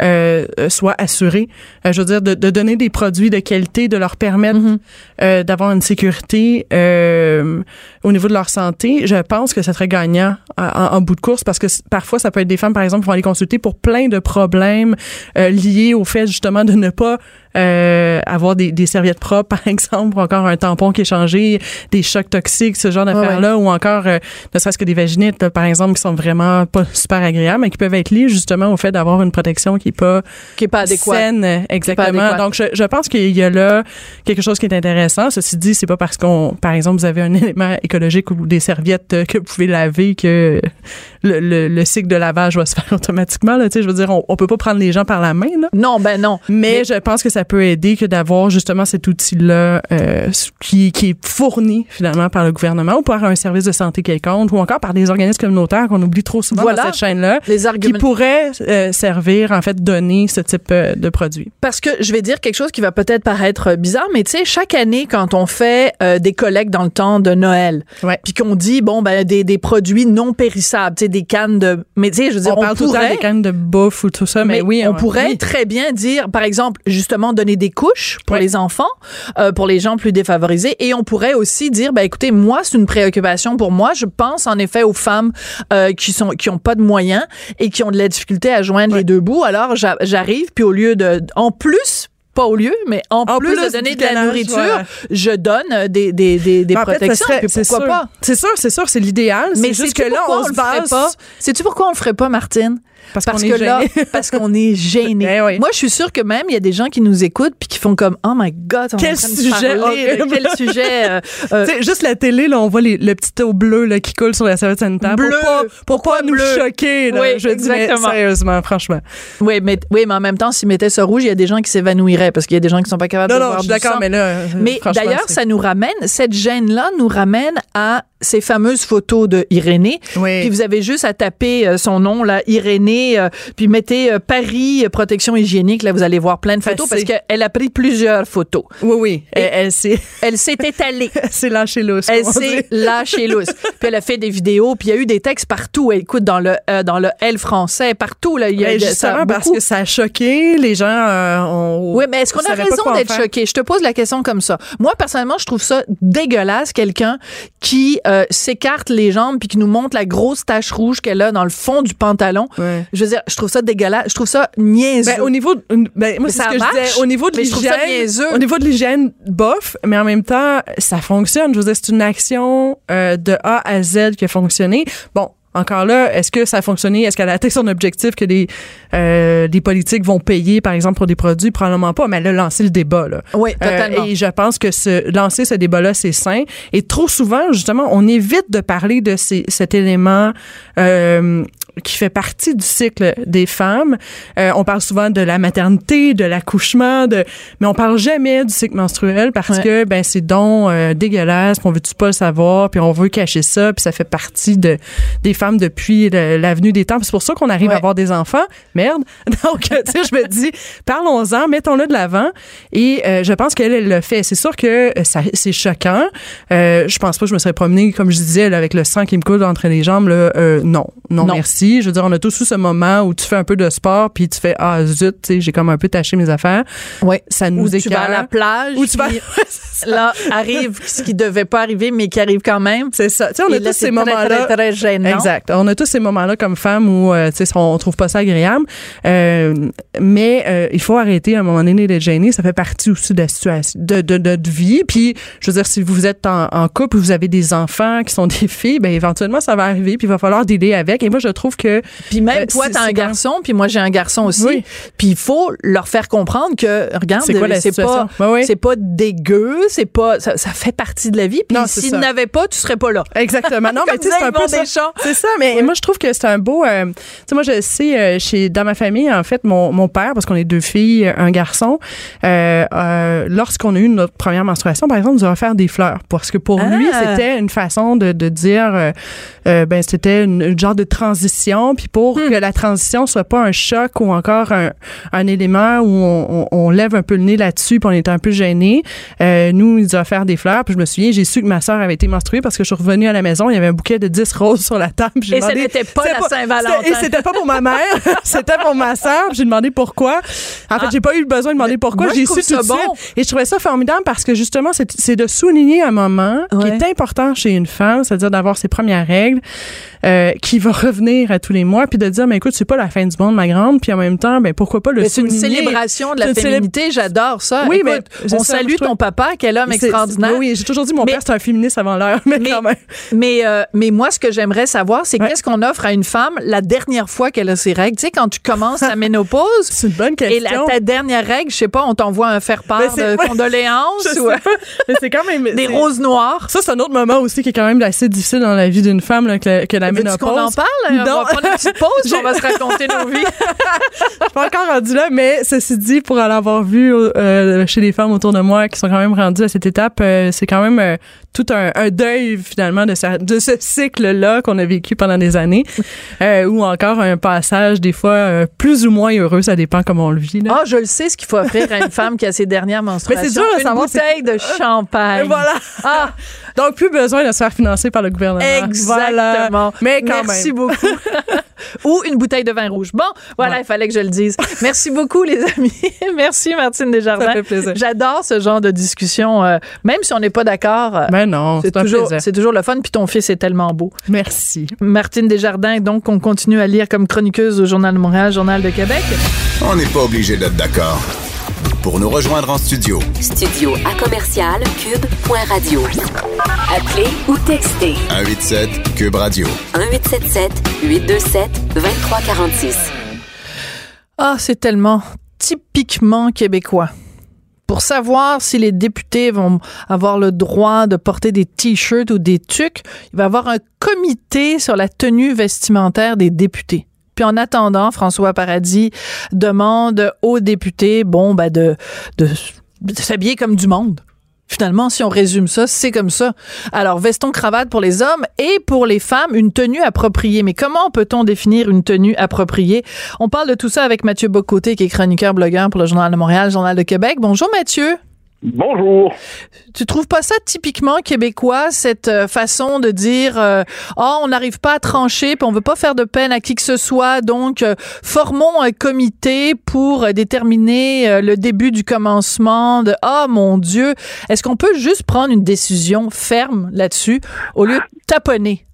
euh, soit assurée. Euh, je veux dire, de, de, donner des produits de qualité, de leur permettre Mhm. euh, d'avoir une sécurité euh, au niveau de leur santé. Je pense que ça serait gagnant en, en bout de course parce que parfois, ça peut être des femmes, par exemple, qui vont aller consulter pour plein de problèmes euh, liés au fait justement de ne pas euh, avoir des, des serviettes propres, par exemple, ou encore un tampon qui est changé, des chocs toxiques, ce genre d'affaires-là, ou encore euh, ne serait-ce que des vaginites, là, par exemple, qui sont vraiment pas super agréables, mais qui peuvent être liées justement au fait d'avoir une protection qui est pas Qui est pas adéquat. saine, exactement. adéquate. Donc, je, je pense qu'il y a là quelque chose qui est intéressant. Ceci dit, c'est pas parce qu'on, par exemple, vous avez un élément écologique ou des serviettes que vous pouvez laver que le, le, le cycle de lavage va se faire automatiquement. Là, tu sais, je veux dire, on, on peut pas prendre les gens par la main. Là. Non, ben non. Mais, je pense que ça peut aider que d'avoir justement cet outil-là euh, qui, qui est fourni finalement par le gouvernement ou par un service de santé quelconque ou encore par des organismes communautaires qu'on oublie trop souvent Voilà. dans cette chaîne-là qui pourraient euh, servir, en fait, donner ce type euh, de produit. Parce que je vais dire quelque chose qui va peut-être paraître bizarre, mais tu sais, chaque année, quand on fait des collectes dans le temps de Noël, puis qu'on dit, bon, ben, des, des produits non périssables, tu sais, des cannes de. Mais tu sais, je veux dire, on on, parle tout le temps pourrait. des cannes de bouffe ou tout ça, mais, mais oui, on ouais. pourrait Oui. très bien dire, par exemple, justement, donner des couches pour les enfants, euh, pour les gens plus défavorisés, et on pourrait aussi dire, ben écoutez, moi, c'est une préoccupation pour moi. Je pense en effet aux femmes euh, qui sont qui ont pas de moyens et qui ont de la difficulté à joindre les deux bouts. Alors j'a- j'arrive, puis au lieu de, en plus. Pas au lieu, mais en, En plus, plus de donner de la nourriture, voilà. je donne euh, des, des, des, des En fait, protections. serait- pourquoi sûr. pas? C'est sûr, c'est sûr, c'est l'idéal. Mais c'est juste que là, on se le ferait base pas? Sais-tu pourquoi on le ferait pas, Martine? Parce, Parce qu'on que est là, gêné. parce qu'on est gêné. Oui. Moi, je suis sûre que même il y a des gens qui nous écoutent puis qui font comme oh my god, on est Quel en train de sujet parler quel sujet euh, euh, juste la télé, là, on voit les- le petit eau bleu là, qui coule sur la serviette sanitaire. Bleu. Pour pas, pour pas nous choquer. Là, Oui, je dis, mais exactement. sérieusement, franchement. oui, mais oui, mais en même temps, s'ils mettaient ça rouge, il y a des gens qui s'évanouiraient parce qu'il y a des gens qui sont pas capables Non, de non, voir je suis d'accord, mais là. Mais d'ailleurs, ça nous ramène, cette gêne-là nous ramène à ces fameuses photos de Irénée. Oui. Puis vous avez juste à taper euh, son nom, là, Irénée, euh, puis mettez euh, Paris euh, protection hygiénique. Là, vous allez voir plein de photos parce qu'elle a pris plusieurs photos. Oui, oui. Elle, elle s'est Elle s'est étalée. elle s'est lâchée lousse. Elle s'est lâchée lousse. Puis elle a fait des vidéos, puis il y a eu des textes partout. Écoute, dans le euh, dans le L français, partout là, il y a justement, ça a parce que ça a choqué, les gens euh, ont. Oui, mais est-ce qu'on a raison d'être choqué? Je te pose la question comme ça. Moi, personnellement, je trouve ça dégueulasse, quelqu'un qui euh, s'écarte les jambes puis qui nous montre la grosse tache rouge qu'elle a dans le fond du pantalon. Ouais. Je veux dire, je trouve ça dégueulasse. Je trouve ça niaiseux. Ben, au niveau, de- ben, moi, Mais c'est ça ce que marche, je disais. Au niveau de l'hygiène, au niveau de l'hygiène, bof, mais en même temps, ça fonctionne. Je veux dire, c'est une action euh, de A à Z qui a fonctionné. Bon. Encore là, est-ce que ça a fonctionné? Est-ce qu'elle a atteint son objectif que les, euh, les politiques vont payer, par exemple, pour des produits? Probablement pas, mais elle a lancé le débat. Là. Oui, Euh, totalement. et je pense que ce, lancer ce débat-là, c'est sain. Et trop souvent, justement, on évite de parler de ces, cet élément euh, qui fait partie du cycle des femmes. Euh, on parle souvent de la maternité, de l'accouchement, de, mais on parle jamais du cycle menstruel parce Ouais. que ben c'est donc euh, dégueulasse, puis on veut-tu pas le savoir, puis on veut cacher ça, puis ça fait partie de des femmes depuis l'avenue des temps. C'est pour ça qu'on arrive Ouais. à avoir des enfants. Merde. Donc, tu sais, je me dis, parlons-en, mettons-le de l'avant. Et euh, je pense qu'elle, elle le fait. C'est sûr que ça, c'est choquant. Je pense pas que je me serais promenée, comme je disais, là, avec le sang qui me coule entre les jambes. Là, non, non, Non. merci. Je veux dire, on a tous eu ce moment où tu fais un peu de sport, puis tu fais ah zut, tu sais, j'ai comme un peu taché mes affaires. Oui. Ça nous Ou tu vas à la plage. Ou tu vas. là, arrive ce qui devait pas arriver, mais qui arrive quand même. C'est ça. Tu sais, on a tous ces très, moments-là. Très, très gênant. Exact. On a tous ces moments-là comme femmes où euh, tu sais on trouve pas ça agréable, Euh, mais euh, il faut arrêter à un moment donné d'être gêné. Ça fait partie aussi de la situation, de, de, de notre vie. Puis, je veux dire, si vous êtes en, en couple, vous avez des enfants qui sont des filles, ben éventuellement ça va arriver. Puis il va falloir dealer avec. Et moi, je trouve que Puis même Euh, toi, t'as un garçon, puis moi j'ai un garçon aussi. Oui. Puis il faut leur faire comprendre que regarde, C'est pas, c'est dégueu, c'est pas, ça, ça fait partie de la vie. Puis Non, c'est s'il ça. n'avait pas, tu serais pas là. Exactement. Non, mais tu sais, c'est un peu Yvon ça. C'est ça, mais moi, je trouve que c'est un beau. euh, tu sais, moi, je sais, euh, chez, dans ma famille, en fait, mon, mon père, parce qu'on est deux filles, un garçon, lorsqu'on a eu notre première menstruation, par exemple, nous a offert des fleurs. Parce que pour Ah. lui, c'était une façon de, de dire, ben, c'était une, une genre de transition, puis pour Hmm. que la transition soit pas un choc ou encore un, un élément où on, on- on lève un peu le nez là-dessus, puis on est un peu gêné. Euh, nous, ils ont offert des fleurs, puis je me souviens, j'ai su que ma sœur avait été menstruée parce que je suis revenue à la maison, il y avait un bouquet de 10 roses sur la table. Et ce demandé- n'était pas la Saint-Valentin. Et c'était pas pour ma mère, c'était pour ma sœur. puis J'ai demandé pourquoi. En fait, j'ai pas eu besoin de demander pourquoi. J'ai su tout de bon. suite. Et je trouvais ça formidable parce que justement, c'est de souligner un moment qui est important chez une femme, c'est-à-dire d'avoir ses premières règles, euh, qui va revenir à tous les mois, puis de dire, mais écoute, c'est pas la fin du monde, ma grande, puis en même temps, ben pourquoi pas le c'est une célébration de la célé- féminité, j'adore ça. Oui, Écoute, mais on ça, salue trouve- ton papa, quel homme extraordinaire. Oui, j'ai toujours dit mon Mais- père c'est un féministe avant l'heure, mais, Mais- quand même. Mais, euh, mais moi, ce que j'aimerais savoir, c'est Ouais. qu'est-ce qu'on offre à une femme la dernière fois qu'elle a ses règles? Tu sais, quand tu commences ta ménopause, C'est une bonne et la, question. ta dernière règle, je sais pas, on t'envoie un faire-part de condoléances ou mais c'est quand même des roses noires. Ça, c'est un autre moment aussi qui est quand même assez difficile dans la vie d'une femme là, que, que la Veux-tu ménopause. qu'on en parle? On Non. va prendre une petite pause, on va se raconter nos vies. Je suis pas encore rendue là, mais ceci dit, pour en avoir vu euh, chez les femmes autour de moi qui sont quand même rendues à cette étape, euh, c'est quand même euh, tout un, un deuil finalement de, ce- de ce cycle-là qu'on a vécu pendant des années, euh, ou encore un passage des fois euh, plus ou moins heureux, ça dépend comment on le vit. Là. Ah, je le sais ce qu'il faut offrir à une femme qui a ses dernières menstruations. Mais c'est dur de une savoir, bouteille de champagne. Et voilà. Ah, Donc plus besoin de se faire financer par le gouvernement. Voilà. Exactement. Mais quand Merci même. beaucoup. Ou une bouteille de vin rouge. Bon, voilà, il fallait que je le dise. Merci beaucoup, les amis. Merci, Martine Desjardins. Ça fait plaisir. J'adore ce genre de discussion, euh, même si on n'est pas d'accord. euh, Ben non, c'est toujours, c'est toujours le fun. Puis ton fils est tellement beau. Merci. Martine Desjardins, donc, on continue à lire comme chroniqueuse au Journal de Montréal, Journal de Québec. On n'est pas obligé d'être d'accord. Pour nous rejoindre en studio, Studio à commercial cube.radio. Appelez ou textez 187 Cube Radio. 1877 827 2346. Ah, c'est tellement typiquement québécois. Pour savoir si les députés vont avoir le droit de porter des t-shirts ou des tucs, il va y avoir un comité sur la tenue vestimentaire des députés. Puis en attendant, François Paradis demande aux députés, bon, ben de, de, de s'habiller comme du monde. Finalement, si on résume ça, c'est comme ça. Alors, veston cravate pour les hommes et pour les femmes, une tenue appropriée. Mais comment peut-on définir une tenue appropriée? On parle de tout ça avec Mathieu Bocoté, qui est chroniqueur blogueur pour le Journal de Montréal, Journal de Québec. Bonjour Mathieu. Bonjour. Tu trouves pas ça typiquement québécois, cette euh, façon de dire euh, oh, on n'arrive pas à trancher, puis on veut pas faire de peine à qui que ce soit, donc euh, formons un comité pour euh, déterminer le début du commencement de oh mon Dieu, est-ce qu'on peut juste prendre une décision ferme là-dessus au lieu de taponner?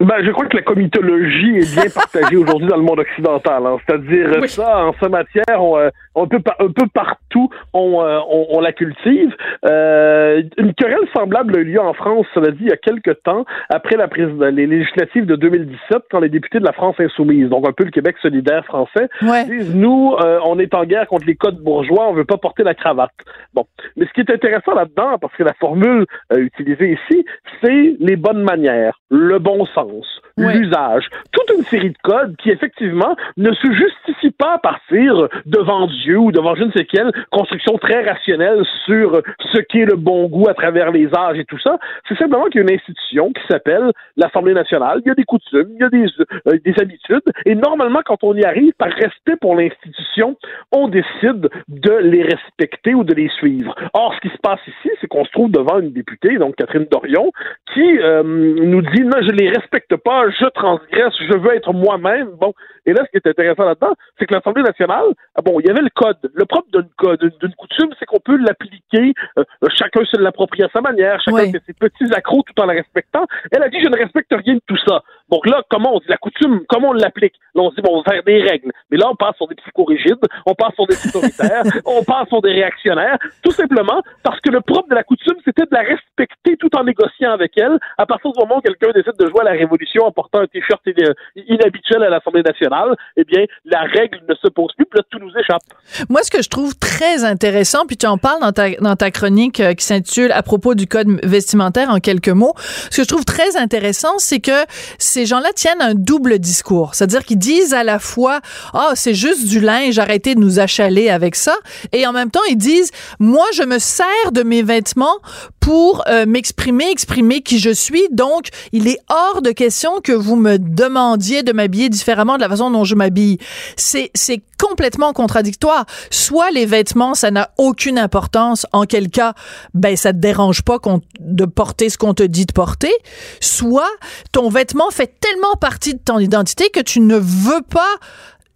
Ben, je crois que la comitologie est bien partagée aujourd'hui dans le monde occidental. hein. C'est-à-dire Oui. ça, en sa matière, on, euh, un, peu par- un peu partout, on, euh, on, on la cultive. Euh, une querelle semblable a eu lieu en France, cela dit, il y a quelques temps, après la prise les législatives de 2017, quand les députés de la France insoumise, donc un peu le Québec solidaire français, Ouais. disent nous, euh, on est en guerre contre les codes bourgeois, on veut pas porter la cravate. Bon, mais ce qui est intéressant là-dedans, parce que la formule euh, utilisée ici, c'est les bonnes manières, le bon sens, skulls L'usage, toute une série de codes qui effectivement ne se justifient pas à partir devant Dieu ou devant je ne sais quelle construction très rationnelle sur ce qu'est le bon goût à travers les âges et tout ça. C'est simplement qu'il y a une institution qui s'appelle l'Assemblée nationale. Il y a des coutumes, il y a des, euh, des habitudes, et normalement, quand on y arrive, par respect pour l'institution, on décide de les respecter ou de les suivre. Or, ce qui se passe ici, c'est qu'on se trouve devant une députée, donc Catherine Dorion, qui euh, nous dit non, je les respecte pas, je transgresse, je veux être moi-même. Bon, et là, ce qui est intéressant là-dedans, c'est que l'Assemblée nationale, ah bon, il y avait le code. Le propre d'une co- d'une- d'une coutume, c'est qu'on peut l'appliquer, euh, chacun se l'approprie à sa manière, chacun Oui. fait ses petits accros tout en la respectant. Elle a dit, je ne respecte rien de tout ça. Donc là, comment on dit la coutume, comment on l'applique? Là, on se dit, bon, on va faire des règles. Mais là, on passe sur des psychorigides, on passe sur des autoritaires, on passe sur des réactionnaires, tout simplement parce que le propre de la coutume, c'était de la respecter tout en négociant avec elle. À partir du moment où quelqu'un décide de jouer à la révolution en portant un t-shirt in- inhabituel à l'Assemblée nationale, eh bien, la règle ne se pose plus, puis là, tout nous échappe. Moi, ce que je trouve très intéressant, puis tu en parles dans ta, dans ta chronique euh, qui s'intitule À propos du code vestimentaire en quelques mots, ce que je trouve très intéressant, c'est que ces gens-là tiennent un double discours. C'est-à-dire qu'ils disent à la fois Ah, c'est juste du linge, arrêtez de nous achaler avec ça. Et en même temps, ils disent Moi, je me sers de mes vêtements pour euh, m'exprimer, exprimer qui je suis. Donc, il est hors de question que vous me demandiez de m'habiller différemment de la façon dont je m'habille. C'est, c'est complètement contradictoire. Soit les vêtements, ça n'a aucune importance, en quel cas, ben, ça te dérange pas de porter ce qu'on te dit de porter. Soit ton vêtement fait tellement partie de ton identité que tu ne veux pas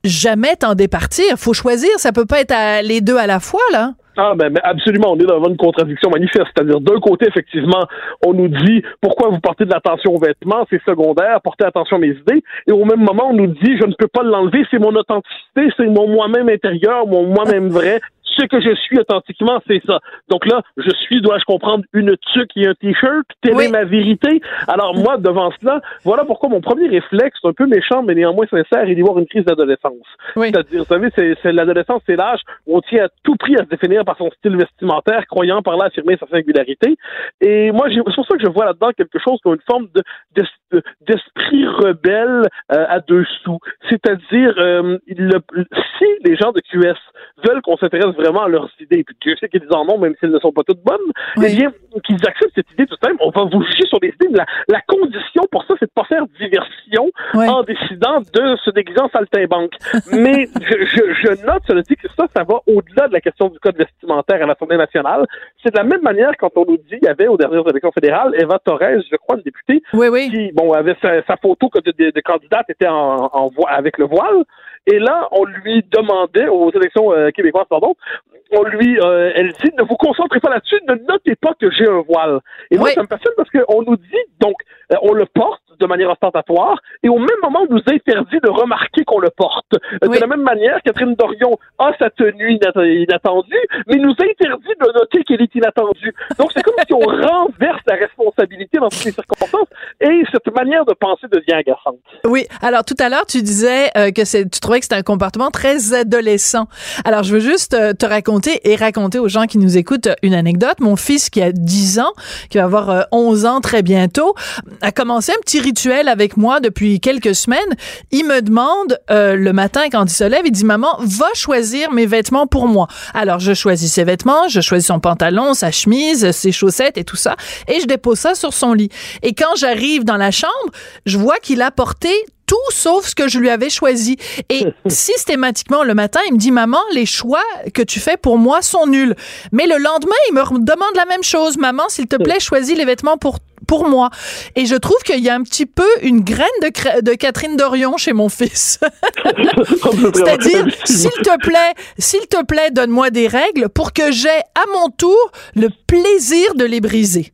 jamais t'en départir. Faut choisir. Ça peut pas être les deux à la fois, là. Ah, ben, ben, absolument, on est dans une contradiction manifeste. C'est-à-dire, d'un côté, effectivement, on nous dit pourquoi vous portez de l'attention aux vêtements, c'est secondaire, portez attention à mes idées. Et au même moment, on nous dit je ne peux pas l'enlever, c'est mon authenticité, c'est mon moi-même intérieur, mon moi-même vrai, ce que je suis authentiquement, c'est ça. Donc là, je suis, dois-je comprendre, une tuque et un t-shirt? Telle est ma vérité? Alors moi, devant cela, voilà pourquoi mon premier réflexe, un peu méchant, mais néanmoins sincère, est d'y voir une crise d'adolescence. C'est-à-dire, vous savez, c'est, l'adolescence, c'est l'âge où on tient à tout prix à se définir par son style vestimentaire, croyant par là affirmer sa singularité. Et moi, c'est pour ça que je vois là-dedans quelque chose comme une forme de, d'esprit rebelle euh, à deux sous. C'est-à-dire, euh, si les gens de QS veulent qu'on s'intéresse vraiment leurs idées, puis Dieu sait qu'ils en ont, même si elles ne sont pas toutes bonnes, eh bien, qu'ils acceptent cette idée tout de même. On va vous juger sur des idées. La, la condition pour ça, c'est de pas faire diversion en décidant de se déguiser en saltimbanque. Mais je, je, je note, cela dit, que ça, ça va au-delà de la question du code vestimentaire à l'Assemblée nationale. C'est de la même manière quand on nous dit, il y avait aux dernières élections fédérales, Eva Torres, je crois, une députée, qui, bon, avait sa, photo de, de, de, candidate était en, en, avec le voile. Et là, on lui demandait aux élections euh, québécoises, pardon, on lui, euh, elle dit, ne vous concentrez pas là-dessus, ne notez pas que j'ai un voile. Et moi, ça me passionne parce qu'on nous dit, donc, euh, on le porte de manière ostentatoire, et au même moment, on nous interdit de remarquer qu'on le porte. De la même manière, Catherine Dorion a sa tenue inattendue, mais nous interdit de noter qu'elle est inattendue. Donc, c'est comme si on renverse la responsabilité dans toutes les circonstances, et cette manière de penser devient agaçante. Oui. Alors, tout à l'heure, tu disais que c'est, tu trouvais que c'était un comportement très adolescent. Alors, je veux juste te raconter et raconter aux gens qui nous écoutent une anecdote. Mon fils qui a 10 ans, qui va avoir 11 euh, ans très bientôt, a commencé un petit rituel avec moi depuis quelques semaines. Il me demande euh, le matin quand il se lève, il dit maman, va choisir mes vêtements pour moi. Alors je choisis ses vêtements, je choisis son pantalon, sa chemise, ses chaussettes et tout ça, et je dépose ça sur son lit. Et quand j'arrive dans la chambre, je vois qu'il a porté tout sauf ce que je lui avais choisi. Et systématiquement, le matin, il me dit, maman, les choix que tu fais pour moi sont nuls. Mais le lendemain, il me demande la même chose. Maman, s'il te plaît, choisis les vêtements pour pour moi. Et je trouve qu'il y a un petit peu une graine de, de Catherine Dorion chez mon fils. C'est-à-dire, s'il te plaît, s'il te plaît, donne-moi des règles pour que j'ai à mon tour le plaisir de les briser.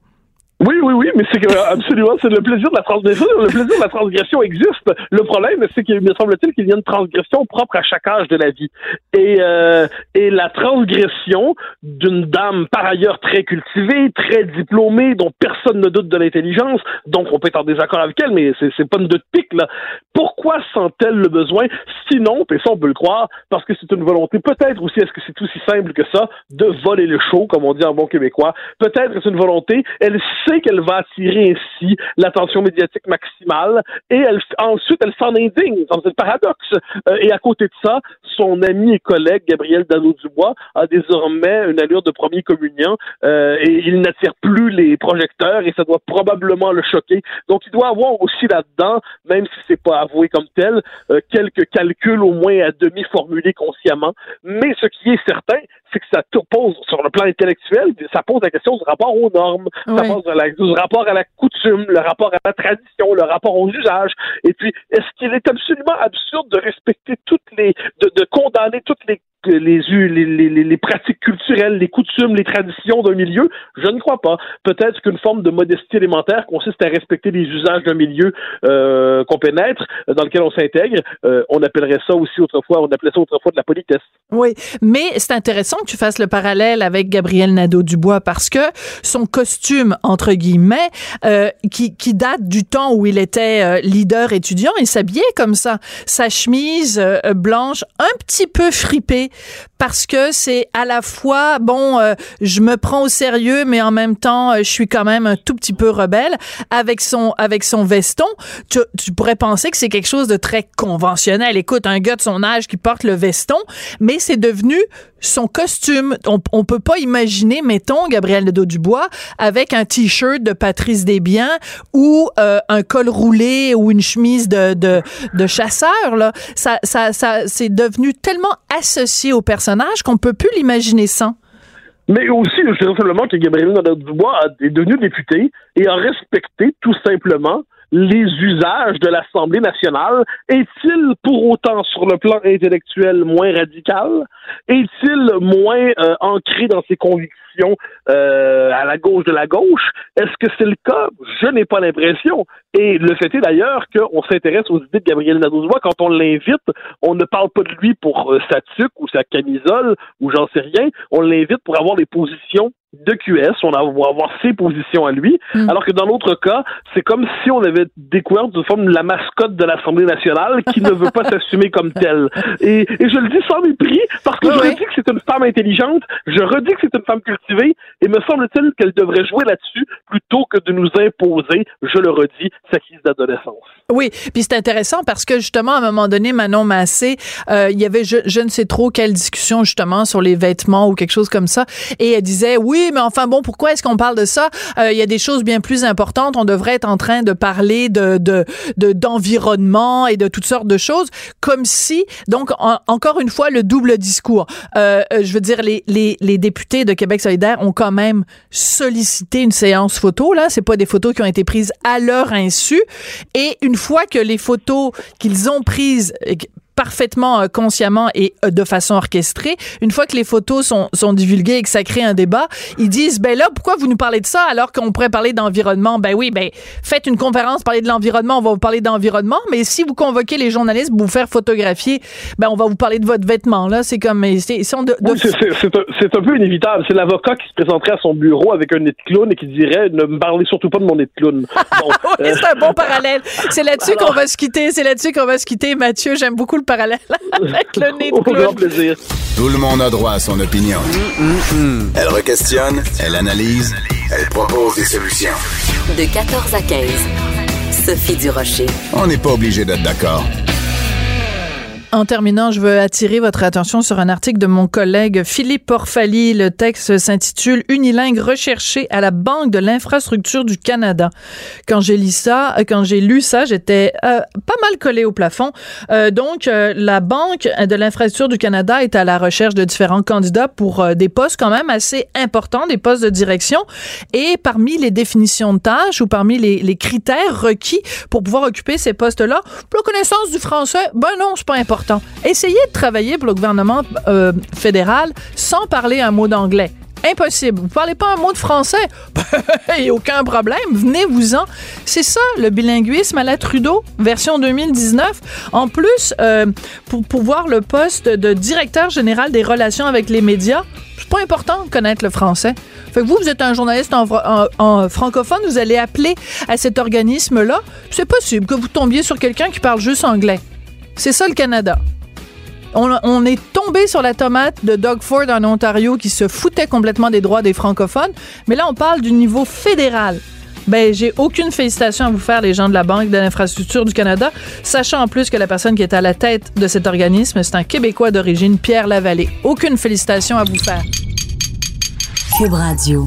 Oui, oui, oui, mais c'est que euh, absolument, c'est le plaisir de la transgression. Le plaisir de la transgression existe. Le problème, c'est qu'il me semble-t-il qu'il y a une transgression propre à chaque âge de la vie. Et euh, et la transgression d'une dame par ailleurs très cultivée, très diplômée, dont personne ne doute de l'intelligence, donc on peut être en désaccord avec elle, mais c'est pas une doute pique là. Pourquoi sent-elle le besoin? Sinon, et ça on peut le croire, parce que c'est une volonté. Peut-être aussi est-ce que c'est aussi simple que ça de voler le show, comme on dit en bon québécois? Peut-être c'est une volonté. Elle qu'elle va attirer ainsi l'attention médiatique maximale et elle, ensuite elle s'en indigne. C'est un paradoxe. Euh, et à côté de ça, son ami et collègue Gabriel Dano-Dubois a désormais une allure de premier communion euh, et il n'attire plus les projecteurs et ça doit probablement le choquer. Donc il doit avoir aussi là-dedans, même si c'est pas avoué comme tel, euh, quelques calculs au moins à demi formulés consciemment. Mais ce qui est certain, c'est que ça pose sur le plan intellectuel, ça pose la question du rapport aux normes, ça pose la, du rapport à la coutume, le rapport à la tradition, le rapport aux usages. Et puis, est-ce qu'il est absolument absurde de respecter toutes les, de, de condamner toutes les les, les, les, les, pratiques culturelles, les coutumes, les traditions d'un milieu? Je ne crois pas. Peut-être qu'une forme de modestie élémentaire consiste à respecter les usages d'un milieu euh, qu'on pénètre, dans lequel on s'intègre. Euh, on appellerait ça aussi autrefois, on appelait ça autrefois de la politesse. Oui, mais c'est intéressant que tu fasses le parallèle avec Gabriel Nadeau-Dubois parce que son costume, entre guillemets, euh, qui, qui date du temps où il était euh, leader étudiant, il s'habillait comme ça. Sa chemise euh, blanche, un petit peu fripée, parce que c'est à la fois bon, euh, je me prends au sérieux, mais en même temps, euh, je suis quand même un tout petit peu rebelle avec son avec son veston. Tu, tu pourrais penser que c'est quelque chose de très conventionnel. Écoute, un gars de son âge qui porte le veston, mais c'est devenu son costume. On, on peut pas imaginer, mettons, Gabriel Nadeau-Dubois avec un t-shirt de Patrice Desbiens ou euh, un col roulé ou une chemise de, de, de chasseur. Là. Ça, ça, ça, c'est devenu tellement associé au personnage qu'on peut plus l'imaginer sans. Mais aussi, je dirais simplement que Gabriel Nadeau-Dubois est devenu député et a respecté tout simplement les usages de l'Assemblée nationale? Est-il pour autant, sur le plan intellectuel, moins radical? Est-il moins euh, ancré dans ses convictions euh, à la gauche de la gauche? Est-ce que c'est le cas? Je n'ai pas l'impression. Et le fait est d'ailleurs qu'on s'intéresse aux idées de Gabriel Nadeau-Dubois. Quand on l'invite, on ne parle pas de lui pour euh, sa tuque ou sa camisole ou j'en sais rien. On l'invite pour avoir des positions de QS, on va avoir ses positions à lui, mm. alors que dans l'autre cas, c'est comme si on avait découvert de forme la mascotte de l'Assemblée nationale qui ne veut pas s'assumer comme telle. Et, je le dis sans mépris, parce que je redis que c'est une femme intelligente, je redis que c'est une femme cultivée, et me semble-t-il qu'elle devrait jouer là-dessus plutôt que de nous imposer, je le redis, sa crise d'adolescence. Oui, puis c'est intéressant parce que justement, à un moment donné, Manon Massé, euh, il y avait je, je ne sais trop quelle discussion justement sur les vêtements ou quelque chose comme ça, et elle disait, oui, mais enfin bon, pourquoi est-ce qu'on parle de ça? Euh, Il y a des choses bien plus importantes. On devrait être en train de parler de d'environnement et de toutes sortes de choses, comme si donc encore une fois le double discours. Euh, euh, je veux dire, les, les, les députés de Québec solidaire ont quand même sollicité une séance photo. Là, c'est pas des photos qui ont été prises à leur insu. Et une fois que les photos qu'ils ont prises parfaitement euh, consciemment et euh, de façon orchestrée. Une fois que les photos sont, sont divulguées et que ça crée un débat, ils disent ben là pourquoi vous nous parlez de ça alors qu'on pourrait parler d'environnement? Ben oui, ben faites une conférence parler de l'environnement, on va vous parler d'environnement, mais si vous convoquez les journalistes pour vous faire photographier, ben on va vous parler de votre vêtement là, c'est comme c'est c'est un, peu inévitable, c'est l'avocat qui se présenterait à son bureau avec un nez de clown et qui dirait ne me parlez surtout pas de mon nez de clown. Bon, c'est un bon parallèle. C'est là-dessus qu'on va se quitter, c'est là-dessus qu'on va se quitter Mathieu, j'aime beaucoup le parallèle avec le nez de clown. plaisir. Tout le monde a droit à son opinion. Elle requestionne, elle analyse, elle propose des solutions. De 14 à 15. Sophie Durocher. On n'est pas obligé d'être d'accord. En terminant, je veux attirer votre attention sur un article de mon collègue Philippe Porfali. Le texte s'intitule Unilingue recherché à la Banque de l'infrastructure du Canada. Quand j'ai lu ça, euh, quand j'ai lu ça, j'étais euh, pas mal collé au plafond. Euh, donc, la Banque de l'infrastructure du Canada est à la recherche de différents candidats pour des postes quand même assez importants, des postes de direction. Et parmi les définitions de tâches ou parmi les, les critères requis pour pouvoir occuper ces postes-là, la connaissance du français, ben non, c'est pas important Essayez de travailler pour le gouvernement euh, fédéral sans parler un mot d'anglais. Impossible. Vous parlez pas un mot de français? Il aucun problème. Venez-vous-en. C'est ça, le bilinguisme à la Trudeau, version 2019. En plus, euh, pour pouvoir le poste de directeur général des relations avec les médias, c'est pas important de connaître le français. Fait vous, vous êtes un journaliste en, francophone, vous allez appeler à cet organisme-là. C'est possible que vous tombiez sur quelqu'un qui parle juste anglais. C'est ça le Canada. On, est tombé sur la tomate de Doug Ford en Ontario qui se foutait complètement des droits des francophones, mais là on parle du niveau fédéral. Ben, j'ai aucune félicitation à vous faire, les gens de la Banque de l'infrastructure du Canada, sachant en plus que la personne qui est à la tête de cet organisme, c'est un Québécois d'origine, Pierre Lavallée. Aucune félicitation à vous faire. Cube Radio.